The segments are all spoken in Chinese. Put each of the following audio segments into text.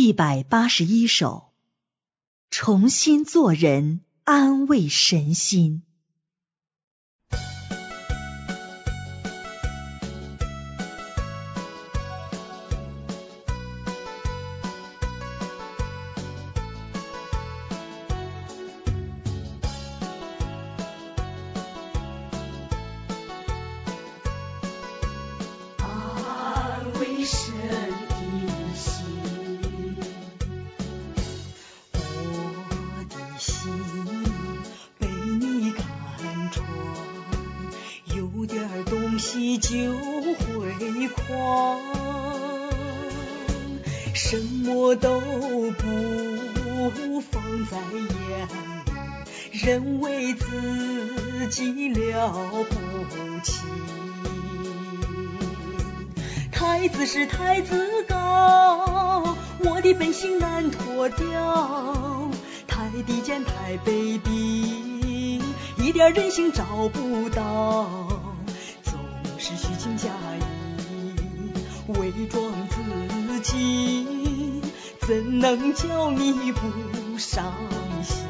一百八十一首，重新做人，安慰身心。喜就会狂，什么都不放在眼里，认为自己了不起。太子是太子高，我的本性难脱掉。太低贱太卑鄙，一点人性找不到。是虚情假意，伪装自己，怎能叫你不伤心？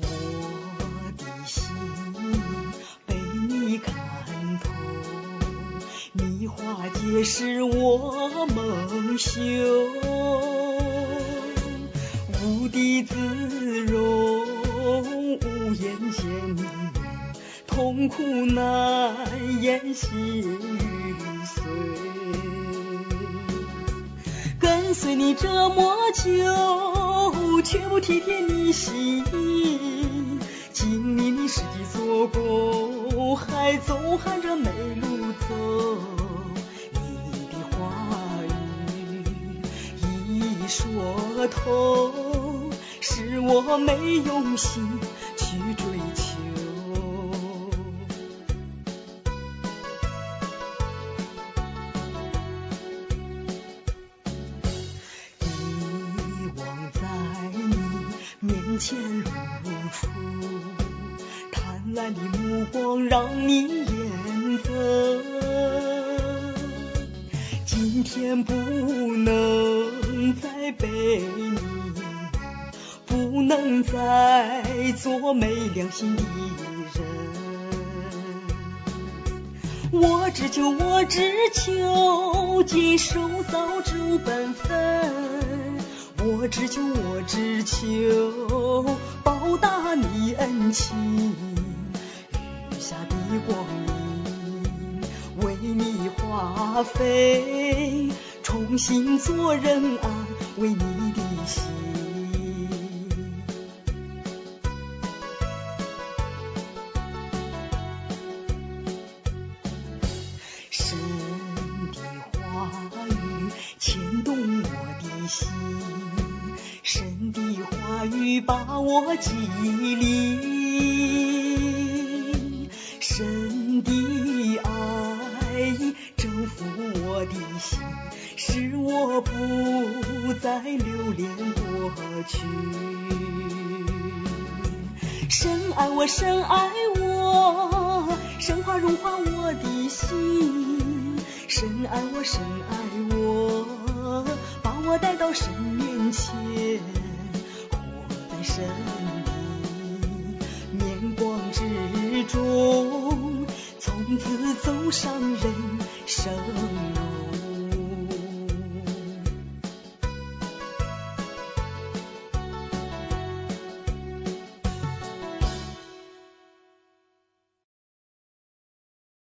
我的心被你看透，你化解是我梦修，无地自容，无言见你，痛苦难言心欲碎。跟随你这么久，却不体贴你心意，经历你实际做工，还总喊着没路走。你的话说透，是我没用心去追求。遗忘在你面前如初，贪婪的目光让你眼憎。今天不能背你，不能再做没良心的人。我只求，我只求尽守早知本分。我只求，我只求花费，重新做人，安慰你的心。神的话语牵动我的心，神的话语把我激励，再留恋过去。深爱我，深爱我，深化融化我的心。深爱我，深爱我，把我带到神面前，活在神的面光之中，从此走上人生。